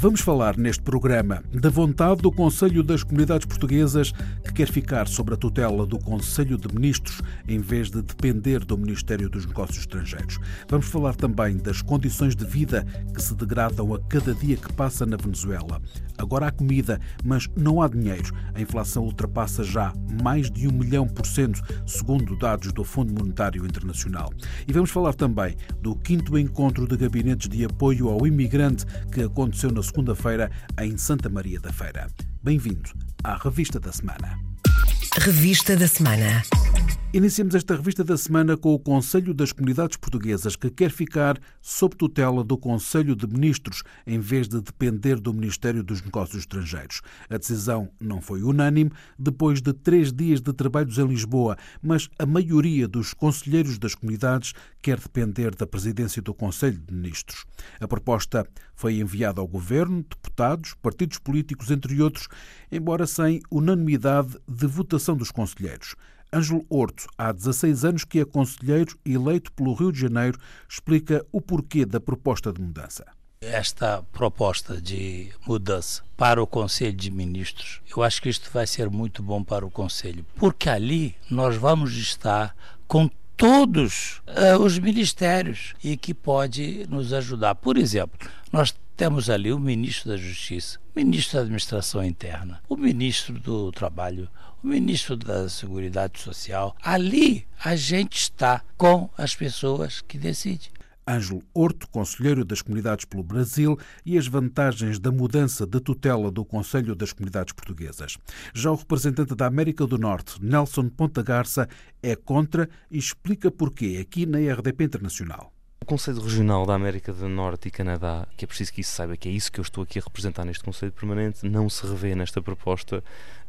Vamos falar neste programa da vontade do Conselho das Comunidades Portuguesas que quer ficar sob a tutela do Conselho de Ministros em vez de depender do Ministério dos Negócios Estrangeiros. Vamos falar também das condições de vida que se degradam a cada dia que passa na Venezuela. Agora há comida, mas não há dinheiro. A inflação ultrapassa já mais de um milhão por cento, segundo dados do Fundo Monetário Internacional. E vamos falar também do quinto encontro de gabinetes de apoio ao imigrante que aconteceu na segunda-feira em Santa Maria da Feira. Bem-vindo à Revista da Semana. Revista da Semana. Iniciamos esta revista da semana com o Conselho das Comunidades Portuguesas, que quer ficar sob tutela do Conselho de Ministros, em vez de depender do Ministério dos Negócios Estrangeiros. A decisão não foi unânime, depois de três dias de trabalhos em Lisboa, mas a maioria dos conselheiros das comunidades quer depender da presidência do Conselho de Ministros. A proposta foi enviada ao Governo, deputados, partidos políticos, entre outros, embora sem unanimidade de votação dos conselheiros. Ângelo Horto, há 16 anos que é conselheiro eleito pelo Rio de Janeiro, explica o porquê da proposta de mudança. Esta proposta de mudança para o Conselho de Ministros, eu acho que isto vai ser muito bom para o Conselho, porque ali nós vamos estar com todos uh, os ministérios e que pode nos ajudar. Por exemplo, nós temos ali o ministro da Justiça, o ministro da Administração Interna, o ministro do Trabalho, o ministro da Seguridade Social. Ali a gente está com as pessoas que decidem. Ângelo Horto, conselheiro das comunidades pelo Brasil, e as vantagens da mudança de tutela do Conselho das Comunidades Portuguesas. Já o representante da América do Norte, Nelson Ponta Garça, é contra e explica porquê aqui na RDP Internacional. O Conselho Regional da América do Norte e Canadá, que é preciso que isso saiba que é isso que eu estou aqui a representar neste Conselho Permanente, não se revê nesta proposta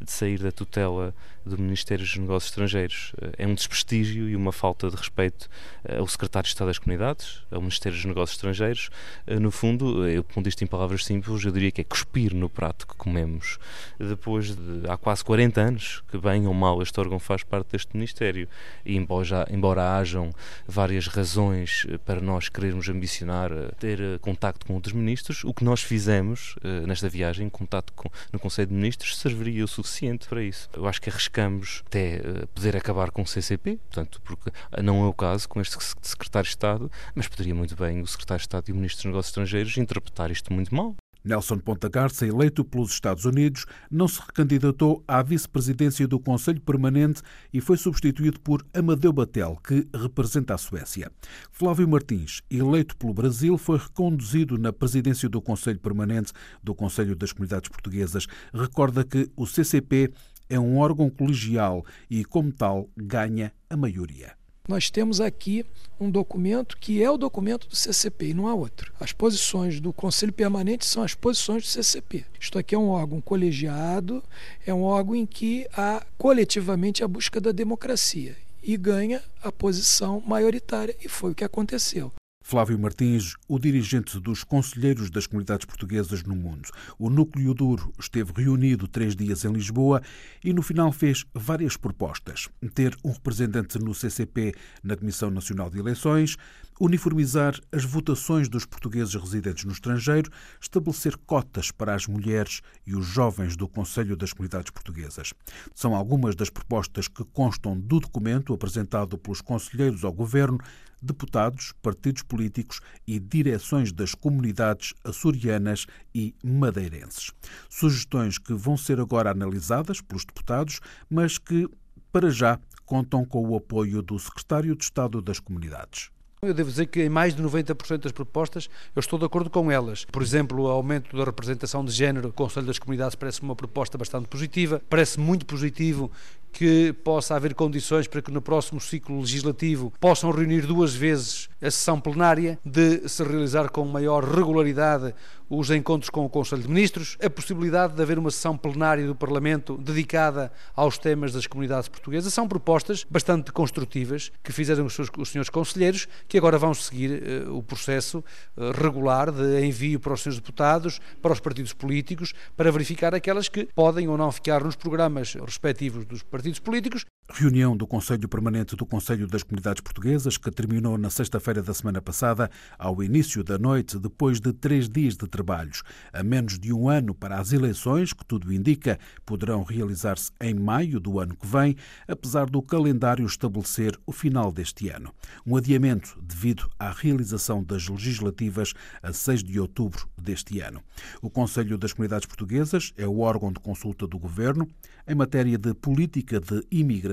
de sair da tutela do Ministério dos Negócios Estrangeiros. É um desprestígio e uma falta de respeito eh, ao Secretário de Estado das Comunidades, ao Ministério dos Negócios Estrangeiros. Eh, no fundo, eu pondo isto em palavras simples, eu diria que é cuspir no prato que comemos. Depois de há quase 40 anos que, bem ou mal, este órgão faz parte deste Ministério. E embora, já, embora hajam várias razões eh, nós querermos ambicionar ter contacto com outros ministros, o que nós fizemos nesta viagem, contacto com, no Conselho de Ministros, serviria o suficiente para isso. Eu acho que arriscamos até poder acabar com o CCP, portanto, porque não é o caso com este secretário de Estado, mas poderia muito bem o secretário de Estado e o ministro dos Negócios Estrangeiros interpretar isto muito mal. Nelson Ponta Garça, eleito pelos Estados Unidos, não se recandidatou à vice-presidência do Conselho Permanente e foi substituído por Amadeu Batel, que representa a Suécia. Flávio Martins, eleito pelo Brasil, foi reconduzido na presidência do Conselho Permanente do Conselho das Comunidades Portuguesas. Recorda que o CCP é um órgão colegial e, como tal, ganha a maioria. Nós temos aqui um documento que é o documento do CCP e não há outro. As posições do Conselho Permanente são as posições do CCP. Isto aqui é um órgão colegiado, é um órgão em que há coletivamente a busca da democracia e ganha a posição maioritária, e foi o que aconteceu. Flávio Martins, o dirigente dos Conselheiros das Comunidades Portuguesas no Mundo. O núcleo duro esteve reunido três dias em Lisboa e no final fez várias propostas. Ter um representante no CCP na Comissão Nacional de Eleições, uniformizar as votações dos portugueses residentes no estrangeiro, estabelecer cotas para as mulheres e os jovens do Conselho das Comunidades Portuguesas. São algumas das propostas que constam do documento apresentado pelos conselheiros ao Governo deputados, partidos políticos e direções das comunidades açorianas e madeirenses. Sugestões que vão ser agora analisadas pelos deputados, mas que, para já, contam com o apoio do Secretário de Estado das Comunidades. Eu devo dizer que em mais de 90% das propostas eu estou de acordo com elas. Por exemplo, o aumento da representação de género, o Conselho das Comunidades parece uma proposta bastante positiva. Parece muito positivo que possa haver condições para que no próximo ciclo legislativo possam reunir duas vezes a sessão plenária, de se realizar com maior regularidade os encontros com o Conselho de Ministros, a possibilidade de haver uma sessão plenária do Parlamento dedicada aos temas das comunidades portuguesas. São propostas bastante construtivas que fizeram os, seus, os senhores conselheiros, que agora vão seguir uh, o processo uh, regular de envio para os senhores deputados, para os partidos políticos, para verificar aquelas que podem ou não ficar nos programas respectivos dos partidos políticos Reunião do Conselho Permanente do Conselho das Comunidades Portuguesas, que terminou na sexta-feira da semana passada, ao início da noite, depois de três dias de trabalhos. A menos de um ano para as eleições, que tudo indica poderão realizar-se em maio do ano que vem, apesar do calendário estabelecer o final deste ano. Um adiamento devido à realização das legislativas a 6 de outubro deste ano. O Conselho das Comunidades Portuguesas é o órgão de consulta do Governo em matéria de política de imigração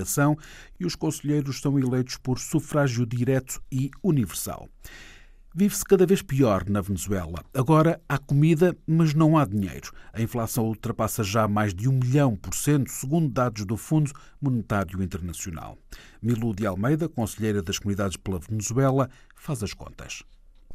e os conselheiros são eleitos por sufrágio direto e universal. Vive-se cada vez pior na Venezuela. Agora há comida, mas não há dinheiro. A inflação ultrapassa já mais de um milhão por cento, segundo dados do Fundo Monetário Internacional. Milu de Almeida, conselheira das comunidades pela Venezuela, faz as contas.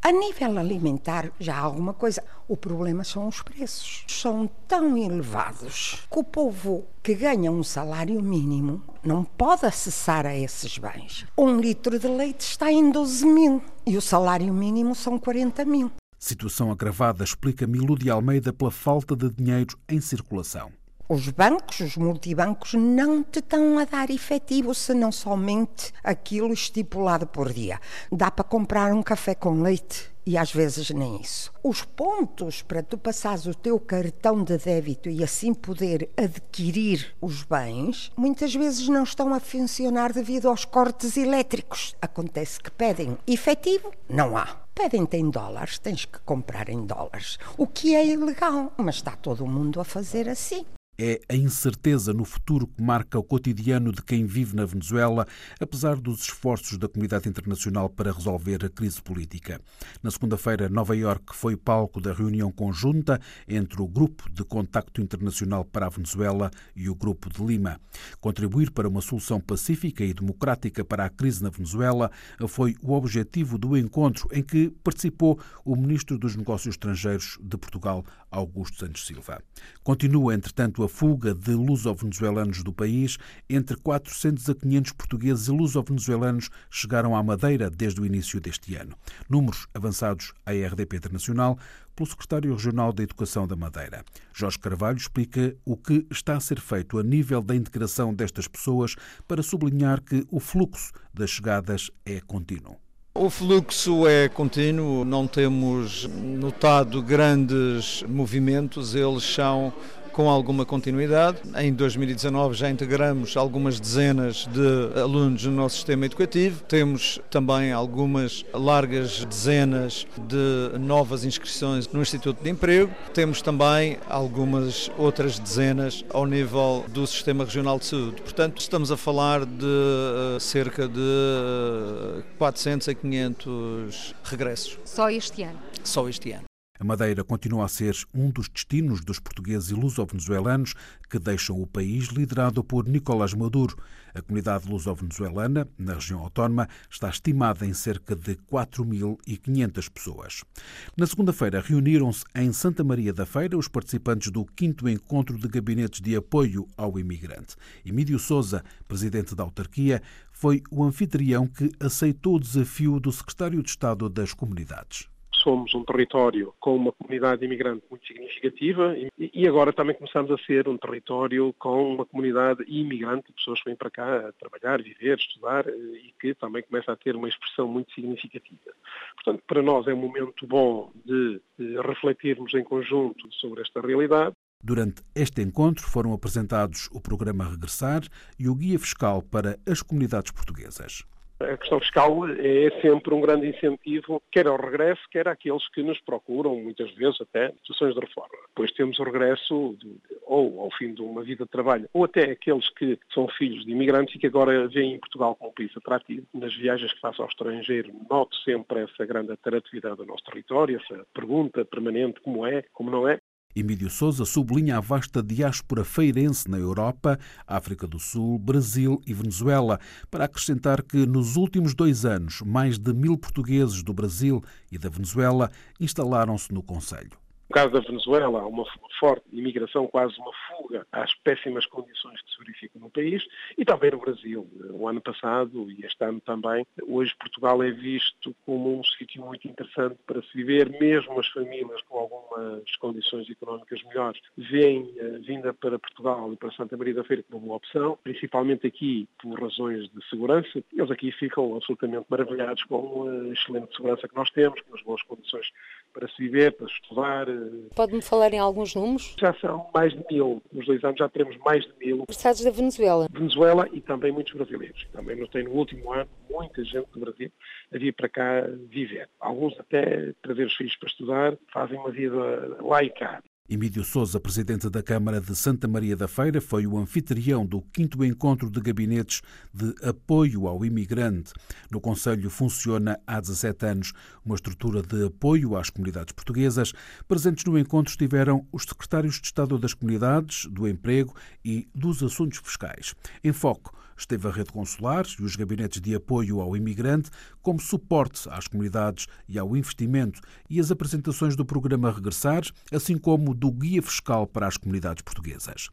A nível alimentar, já há alguma coisa. O problema são os preços. São tão elevados que o povo que ganha um salário mínimo não pode acessar a esses bens. Um litro de leite está em 12 mil e o salário mínimo são 40 mil. Situação agravada, explica Milu de Almeida, pela falta de dinheiro em circulação. Os bancos, os multibancos, não te estão a dar efetivo, senão somente aquilo estipulado por dia. Dá para comprar um café com leite e às vezes nem isso. Os pontos para tu passares o teu cartão de débito e assim poder adquirir os bens, muitas vezes não estão a funcionar devido aos cortes elétricos. Acontece que pedem efetivo, não há. Pedem-te em dólares, tens que comprar em dólares. O que é ilegal, mas está todo mundo a fazer assim é a incerteza no futuro que marca o cotidiano de quem vive na Venezuela, apesar dos esforços da comunidade internacional para resolver a crise política. Na segunda-feira, Nova Iorque foi palco da reunião conjunta entre o Grupo de Contacto Internacional para a Venezuela e o Grupo de Lima. Contribuir para uma solução pacífica e democrática para a crise na Venezuela foi o objetivo do encontro em que participou o Ministro dos Negócios Estrangeiros de Portugal, Augusto Santos Silva. Continua, entretanto, a fuga de luso-venezuelanos do país. Entre 400 a 500 portugueses e luso-venezuelanos chegaram à Madeira desde o início deste ano. Números avançados à RDP Internacional pelo secretário regional da Educação da Madeira. Jorge Carvalho explica o que está a ser feito a nível da integração destas pessoas para sublinhar que o fluxo das chegadas é contínuo. O fluxo é contínuo, não temos notado grandes movimentos, eles são com alguma continuidade. Em 2019 já integramos algumas dezenas de alunos no nosso sistema educativo. Temos também algumas largas dezenas de novas inscrições no Instituto de Emprego. Temos também algumas outras dezenas ao nível do Sistema Regional de Saúde. Portanto, estamos a falar de uh, cerca de 400 a 500 regressos. Só este ano? Só este ano. A Madeira continua a ser um dos destinos dos portugueses luso-venezuelanos que deixam o país liderado por Nicolás Maduro. A comunidade luso-venezuelana, na região autónoma, está estimada em cerca de 4.500 pessoas. Na segunda-feira, reuniram-se em Santa Maria da Feira os participantes do 5 Encontro de Gabinetes de Apoio ao Imigrante. Emílio Souza, presidente da autarquia, foi o anfitrião que aceitou o desafio do secretário de Estado das Comunidades somos um território com uma comunidade imigrante muito significativa e agora também começamos a ser um território com uma comunidade imigrante, pessoas que vêm para cá a trabalhar, viver, estudar e que também começa a ter uma expressão muito significativa. Portanto, para nós é um momento bom de refletirmos em conjunto sobre esta realidade Durante este encontro foram apresentados o programa Regressar e o Guia Fiscal para as Comunidades Portuguesas. A questão fiscal é sempre um grande incentivo, quer ao regresso, quer àqueles que nos procuram, muitas vezes até, situações de reforma. Depois temos o regresso de, ou ao fim de uma vida de trabalho, ou até aqueles que são filhos de imigrantes e que agora veem Portugal como um país atrativo. Nas viagens que faço ao estrangeiro, noto sempre essa grande atratividade do nosso território, essa pergunta permanente, como é, como não é. Emílio Souza sublinha a vasta diáspora feirense na Europa, África do Sul, Brasil e Venezuela, para acrescentar que nos últimos dois anos mais de mil portugueses do Brasil e da Venezuela instalaram-se no Conselho. Caso da Venezuela, uma forte imigração, quase uma fuga às péssimas condições que se verificam no país, e também no Brasil. O ano passado e este ano também, hoje Portugal é visto como um sítio muito interessante para se viver, mesmo as famílias com algumas condições económicas melhores, a eh, vinda para Portugal e para Santa Maria da Feira como uma opção, principalmente aqui por razões de segurança. Eles aqui ficam absolutamente maravilhados com a excelente segurança que nós temos, com as boas condições para se viver, para estudar, Pode-me falar em alguns números? Já são mais de mil. Nos dois anos já teremos mais de mil. Interessados da Venezuela? Venezuela e também muitos brasileiros. Também notei no último ano muita gente do Brasil a vir para cá viver. Alguns até trazer os filhos para estudar, fazem uma vida lá e cá. Emílio Souza, presidente da Câmara de Santa Maria da Feira, foi o anfitrião do quinto encontro de gabinetes de apoio ao imigrante. No Conselho funciona há 17 anos uma estrutura de apoio às comunidades portuguesas. Presentes no encontro estiveram os secretários de Estado das Comunidades, do Emprego e dos Assuntos Fiscais. Em foco esteve a rede consular e os gabinetes de apoio ao imigrante como suporte às comunidades e ao investimento e as apresentações do programa Regressar, assim como do Guia Fiscal para as Comunidades Portuguesas.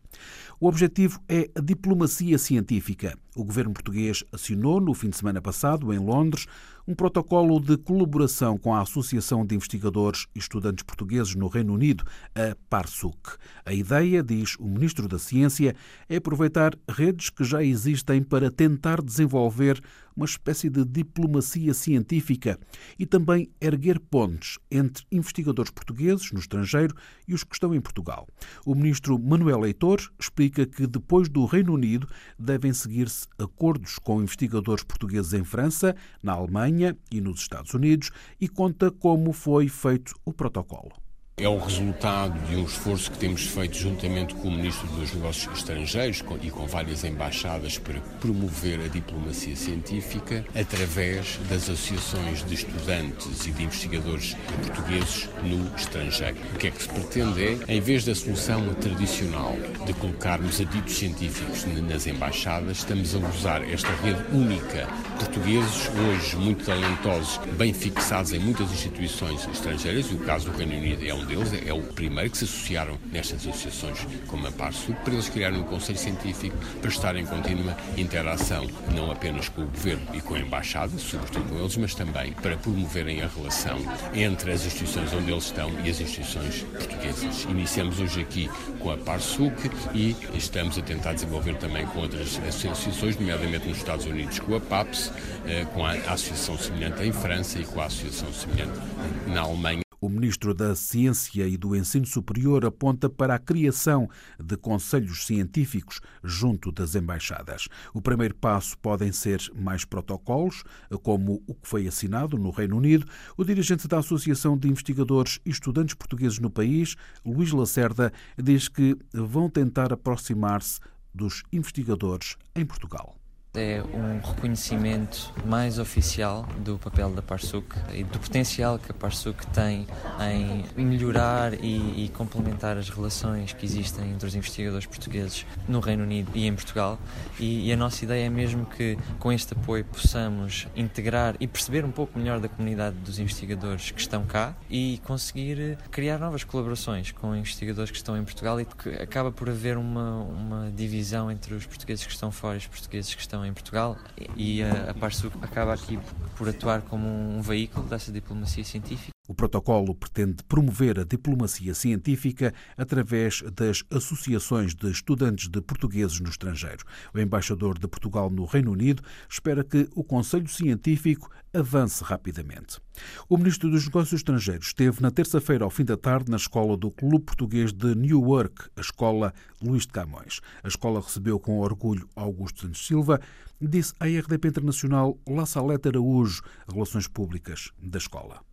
O objetivo é a diplomacia científica. O governo português assinou no fim de semana passado, em Londres, um protocolo de colaboração com a Associação de Investigadores e Estudantes Portugueses no Reino Unido, a PARSUC. A ideia, diz o Ministro da Ciência, é aproveitar redes que já existem para tentar desenvolver uma espécie de diplomacia científica e também erguer pontes entre investigadores portugueses no estrangeiro e os que estão em Portugal. O ministro Manuel Leitor explica que depois do Reino Unido devem seguir-se acordos com investigadores portugueses em França, na Alemanha e nos Estados Unidos e conta como foi feito o protocolo é o resultado de um esforço que temos feito juntamente com o Ministro dos Negócios Estrangeiros e com várias embaixadas para promover a diplomacia científica através das associações de estudantes e de investigadores portugueses no estrangeiro. O que é que se pretende é, em vez da solução tradicional de colocarmos aditos científicos nas embaixadas, estamos a usar esta rede única. Portugueses, hoje muito talentosos, bem fixados em muitas instituições estrangeiras, e o caso do Reino Unido é um deles, é o primeiro que se associaram nestas associações como a PARSUC, para eles criarem um conselho científico para estar em contínua interação, não apenas com o governo e com a embaixada, sobretudo com eles, mas também para promoverem a relação entre as instituições onde eles estão e as instituições portuguesas. Iniciamos hoje aqui com a PARSUC e estamos a tentar desenvolver também com outras associações, nomeadamente nos Estados Unidos com a PAPS, eh, com a associação semelhante em França e com a associação semelhante na Alemanha. O ministro da Ciência e do Ensino Superior aponta para a criação de conselhos científicos junto das embaixadas. O primeiro passo podem ser mais protocolos, como o que foi assinado no Reino Unido. O dirigente da Associação de Investigadores e Estudantes Portugueses no país, Luís Lacerda, diz que vão tentar aproximar-se dos investigadores em Portugal. É um reconhecimento mais oficial do papel da Parsuk e do potencial que a Parsuk tem em melhorar e, e, complementar as relações que existem entre os investigadores portugueses no Reino Unido e em Portugal. E, e, a nossa ideia é mesmo que com este apoio possamos integrar e perceber um pouco melhor da comunidade dos investigadores que estão cá e conseguir criar novas colaborações com investigadores que estão em Portugal e que acaba por haver uma, uma divisão entre os portugueses que estão fora e os portugueses que estão em Portugal e a, a Parsul acaba aqui por atuar como um veículo dessa diplomacia científica. O protocolo pretende promover a diplomacia científica através das associações de estudantes de portugueses no estrangeiro. O embaixador de Portugal no Reino Unido espera que o Conselho Científico avance rapidamente. O ministro dos Negócios Estrangeiros esteve na terça-feira ao fim da tarde na escola do Clube Português de Newark, a escola Luís de Camões. A escola recebeu com orgulho Augusto Santos Silva, disse à RDP Internacional La Salete Araújo, Relações Públicas da escola.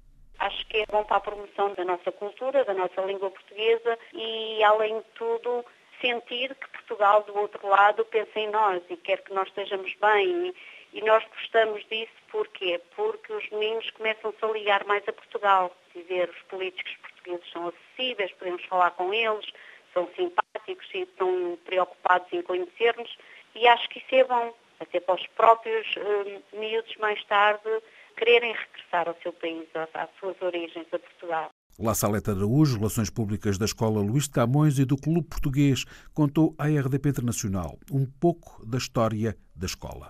Acho que é bom para a promoção da nossa cultura, da nossa língua portuguesa e, além de tudo, sentir que Portugal, do outro lado, pensa em nós e quer que nós estejamos bem. E nós gostamos disso porquê? Porque os meninos começam-se a ligar mais a Portugal, dizer os políticos portugueses são acessíveis, podemos falar com eles, são simpáticos e estão preocupados em conhecer-nos e acho que isso é bom, até para os próprios uh, miúdos mais tarde quererem regressar ao seu país, às suas origens, a Portugal. La Saleta Araújo, Relações Públicas da Escola Luís de Camões e do Clube Português, contou à RDP Internacional um pouco da história da escola.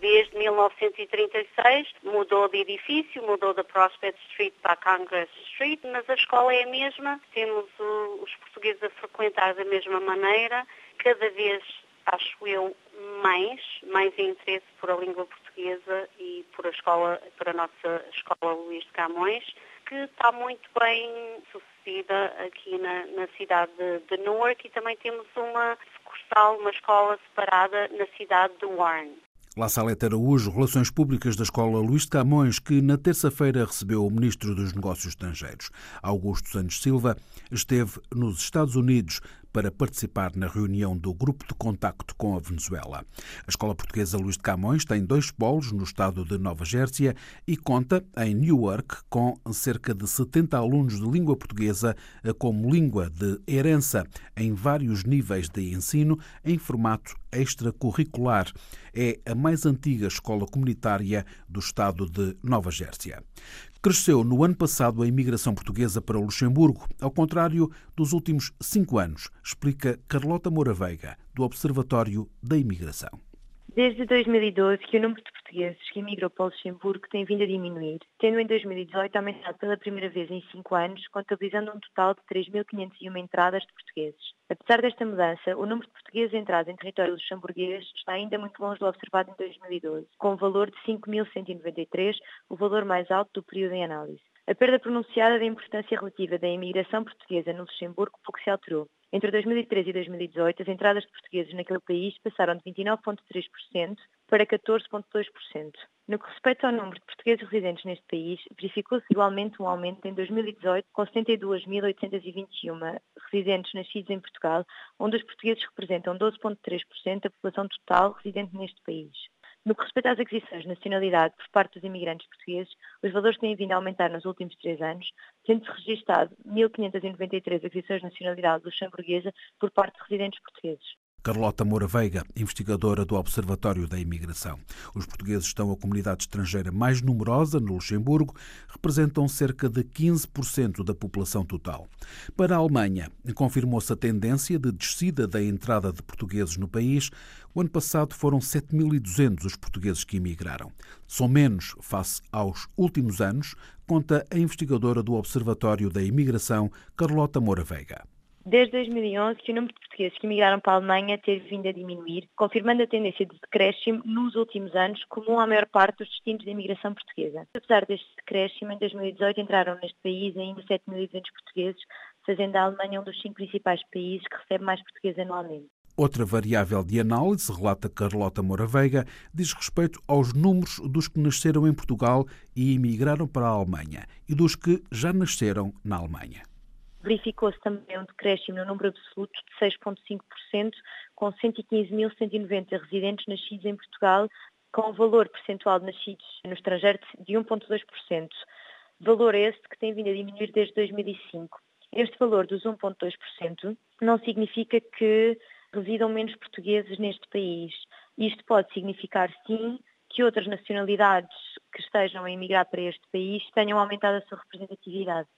Desde 1936 mudou de edifício, mudou da Prospect Street para Congress Street, mas a escola é a mesma, temos os portugueses a frequentar da mesma maneira, cada vez, acho eu, mais, mais interesse por a língua portuguesa e por a escola, por a nossa escola Luís de Camões que está muito bem sucedida aqui na, na cidade de, de, Newark e também temos uma sucursal, uma escola separada na cidade de Warren. La Salete Araújo, Relações Públicas da Escola Luís de Camões, que na terça-feira recebeu o Ministro dos Negócios Estrangeiros. Augusto Santos Silva esteve nos Estados Unidos para participar na reunião do Grupo de Contacto com a Venezuela. A Escola Portuguesa Luís de Camões tem dois polos no estado de Nova Gércia e conta, em Newark, com cerca de 70 alunos de língua portuguesa como língua de herança em vários níveis de ensino em formato extracurricular. É a mais antiga escola comunitária do estado de Nova Gércia. Cresceu no ano passado a imigração portuguesa para o Luxemburgo, ao contrário dos últimos cinco anos, explica Carlota Moura Veiga, do Observatório da Imigração. Desde 2012 que o número de portugueses que emigram para o Luxemburgo tem vindo a diminuir, tendo em 2018 aumentado pela primeira vez em cinco anos, contabilizando um total de 3.501 entradas de portugueses. Apesar desta mudança, o número de portugueses entrados em território luxemburguês está ainda muito longe do observado em 2012, com um valor de 5.193, o valor mais alto do período em análise. A perda pronunciada da importância relativa da imigração portuguesa no Luxemburgo pouco se alterou. Entre 2013 e 2018, as entradas de portugueses naquele país passaram de 29,3% para 14,2%. No que respeita ao número de portugueses residentes neste país, verificou-se igualmente um aumento em 2018, com 72.821 residentes nascidos em Portugal, onde os portugueses representam 12,3% da população total residente neste país. No que respeita às aquisições de nacionalidade por parte dos imigrantes portugueses, os valores têm vindo a aumentar nos últimos três anos, tendo-se registado 1.593 aquisições de nacionalidade luxemburguesa por parte de residentes portugueses. Carlota Moura Veiga, investigadora do Observatório da Imigração. Os portugueses estão a comunidade estrangeira mais numerosa no Luxemburgo, representam cerca de 15% da população total. Para a Alemanha, confirmou-se a tendência de descida da entrada de portugueses no país. O ano passado foram 7.200 os portugueses que emigraram. São menos face aos últimos anos, conta a investigadora do Observatório da Imigração, Carlota Moura Veiga desde 2011 que o número de portugueses que emigraram para a Alemanha teve vindo a diminuir, confirmando a tendência de decréscimo nos últimos anos, comum à maior parte dos destinos de imigração portuguesa. Apesar deste decréscimo, em 2018 entraram neste país ainda 7.200 portugueses, fazendo a Alemanha um dos cinco principais países que recebe mais portugueses anualmente. Outra variável de análise, relata Carlota Moura Veiga, diz respeito aos números dos que nasceram em Portugal e emigraram para a Alemanha e dos que já nasceram na Alemanha. Verificou-se também um decréscimo no número absoluto de 6,5%, com 115.190 residentes nascidos em Portugal, com um valor percentual de nascidos no estrangeiro de 1,2%. Valor este que tem vindo a diminuir desde 2005. Este valor dos 1,2% não significa que residam menos portugueses neste país. Isto pode significar, sim, que outras nacionalidades que estejam a emigrar para este país tenham aumentado a sua representatividade.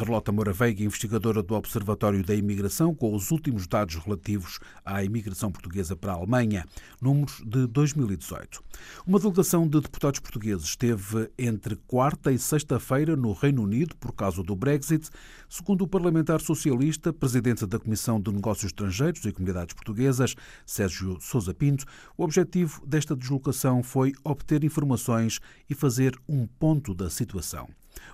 Carlota Moura Veiga, investigadora do Observatório da Imigração, com os últimos dados relativos à imigração portuguesa para a Alemanha, números de 2018. Uma delegação de deputados portugueses esteve entre quarta e sexta-feira no Reino Unido por causa do Brexit. Segundo o parlamentar socialista, presidente da Comissão de Negócios Estrangeiros e Comunidades Portuguesas, Sérgio Sousa Pinto, o objetivo desta deslocação foi obter informações e fazer um ponto da situação.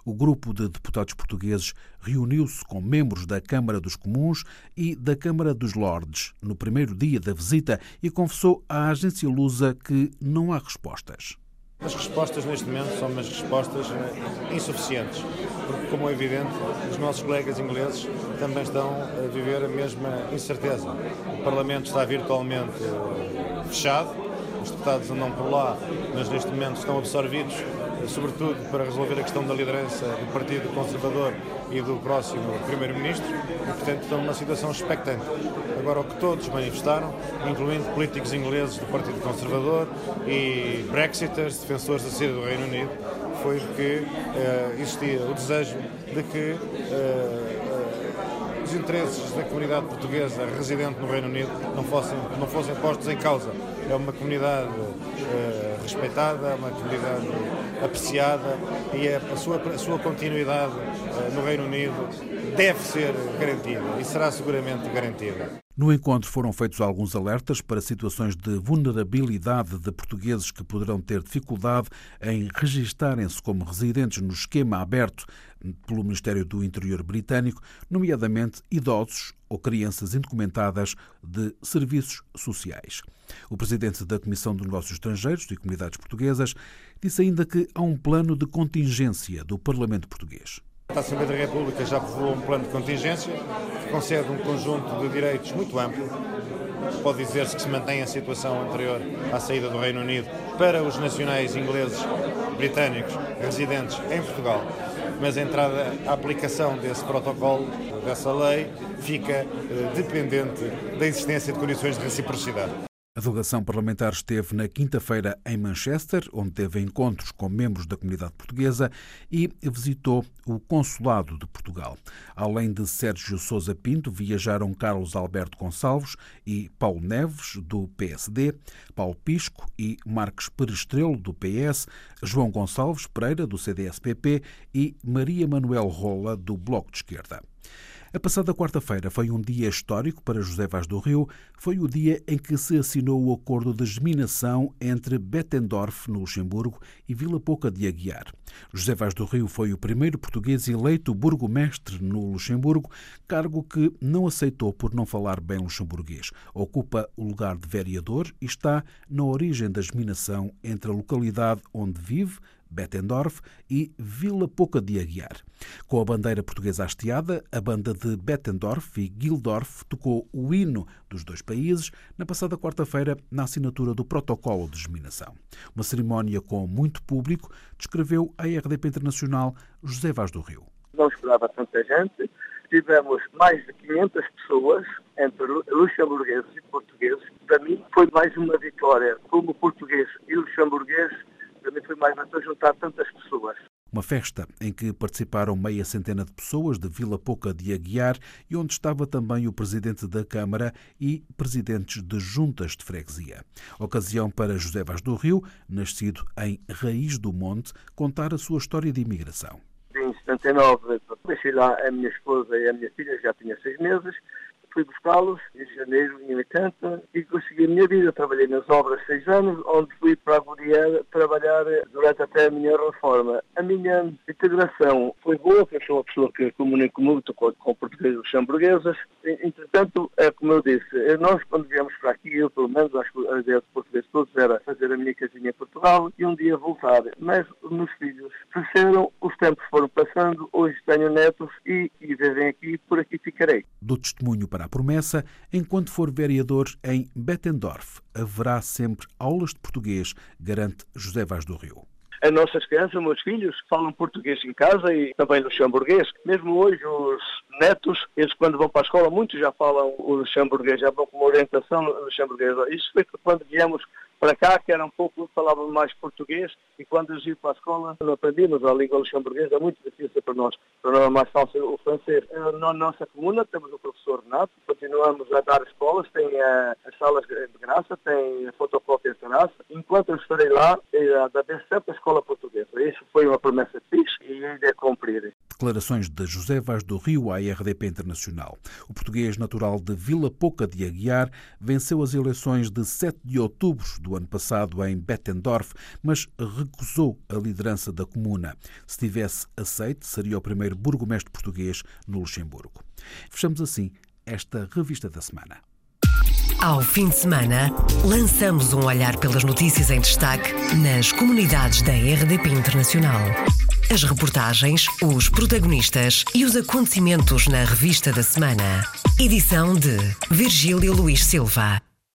O grupo de deputados portugueses reuniu-se com membros da Câmara dos Comuns e da Câmara dos Lordes no primeiro dia da visita e confessou à agência Lusa que não há respostas. As respostas neste momento são umas respostas eh, insuficientes, porque, como é evidente, os nossos colegas ingleses também estão a viver a mesma incerteza. O Parlamento está virtualmente eh, fechado, os deputados andam por lá, mas neste momento estão absorvidos sobretudo para resolver a questão da liderança do Partido Conservador e do próximo Primeiro-Ministro, e portanto estão numa situação expectante. Agora, o que todos manifestaram, incluindo políticos ingleses do Partido Conservador e Brexiters, defensores da saída do Reino Unido, foi que uh, existia o desejo de que uh, os interesses da comunidade portuguesa residente no Reino Unido não fossem, não fossem postos em causa. É uma comunidade respeitada, uma comunidade apreciada e é a, sua, a sua continuidade uh, no Reino Unido deve ser garantida e será seguramente garantida. No encontro foram feitos alguns alertas para situações de vulnerabilidade de portugueses que poderão ter dificuldade em registarem-se como residentes no esquema aberto pelo Ministério do Interior britânico, nomeadamente idosos ou crianças indocumentadas de serviços sociais. O presidente da Comissão de Negócios Estrangeiros e Comunidades Portuguesas disse ainda que há um plano de contingência do Parlamento português. A Assembleia da República já aprovou um plano de contingência que concede um conjunto de direitos muito amplo. Pode dizer-se que se mantém a situação anterior à saída do Reino Unido para os nacionais ingleses, britânicos, residentes em Portugal, mas a entrada, a aplicação desse protocolo, dessa lei, fica eh, dependente da existência de condições de reciprocidade. A delegação parlamentar esteve na quinta-feira em Manchester, onde teve encontros com membros da comunidade portuguesa e visitou o Consulado de Portugal. Além de Sérgio Sousa Pinto, viajaram Carlos Alberto Gonçalves e Paulo Neves, do PSD, Paulo Pisco e Marcos Perestrelo, do PS, João Gonçalves Pereira, do CDS-PP e Maria Manuel Rola, do Bloco de Esquerda. A passada quarta-feira foi um dia histórico para José Vaz do Rio. Foi o dia em que se assinou o acordo de geminação entre Bettendorf, no Luxemburgo, e Vila Pouca de Aguiar. José Vaz do Rio foi o primeiro português eleito burgomestre no Luxemburgo, cargo que não aceitou por não falar bem luxemburguês. Ocupa o lugar de vereador e está na origem da geminação entre a localidade onde vive, Bettendorf e Vila Pouca de Aguiar. Com a bandeira portuguesa hasteada, a banda de Bettendorf e Gildorf tocou o hino dos dois países na passada quarta-feira na assinatura do protocolo de geminação. Uma cerimónia com muito público, descreveu a RDP Internacional José Vaz do Rio. Não esperava tanta gente, tivemos mais de 500 pessoas, entre luxemburgueses e portugueses. Para mim foi mais uma vitória como português e luxemburguês também foi mais vantajoso juntar tantas pessoas. Uma festa em que participaram meia centena de pessoas de Vila Pouca de Aguiar e onde estava também o presidente da Câmara e presidentes de juntas de freguesia. Ocasião para José Vaz do Rio, nascido em Raiz do Monte, contar a sua história de imigração. Em 79, deixei lá a minha esposa e a minha filha, já tinha seis meses, fui buscá-los em janeiro de 80 e consegui a minha vida. Trabalhei nas obras seis anos, onde fui para a Gurier trabalhar durante até a minha reforma. A minha integração foi boa, porque eu sou uma pessoa que comunico muito com, com portugueses luxemburguesas. Entretanto, é como eu disse, nós quando viemos para aqui, eu pelo menos acho que a ideia dos portugueses todos era fazer a minha casinha em Portugal e um dia voltar. Mas os meus filhos cresceram, os tempos foram passando, hoje tenho netos e, e vivem aqui, por aqui ficarei. Do testemunho para a promessa, enquanto for vereador em Bettendorf, haverá sempre aulas de português, garante José Vaz do Rio. As nossas crianças, meus filhos, falam português em casa e também luxemburguês. Mesmo hoje, os netos, eles quando vão para a escola, muitos já falam o luxemburguês, já vão com uma orientação luxemburguesa. Isso foi quando viemos para cá, que era um pouco, falava mais português, e quando eu ia para a escola, não aprendíamos a língua luxemburguesa, é muito difícil para nós. Para nós é mais fácil o francês. Na nossa comuna temos o professor Renato, continuamos a dar escolas, tem uh, as salas de graça, tem fotocópias de graça. Enquanto eu estarei lá, irá dar sempre a escola portuguesa. Isso foi uma promessa fixe e ainda é cumprir. Declarações de José Vaz do Rio à RDP Internacional. O português natural de Vila Pouca de Aguiar venceu as eleições de 7 de outubro do ano passado em Bettendorf, mas recusou a liderança da comuna. Se tivesse aceito, seria o primeiro burgomestre português no Luxemburgo. Fechamos assim esta revista da semana. Ao fim de semana, lançamos um olhar pelas notícias em destaque nas comunidades da RDP Internacional. As reportagens, os protagonistas e os acontecimentos na revista da semana. Edição de Virgílio Luís Silva.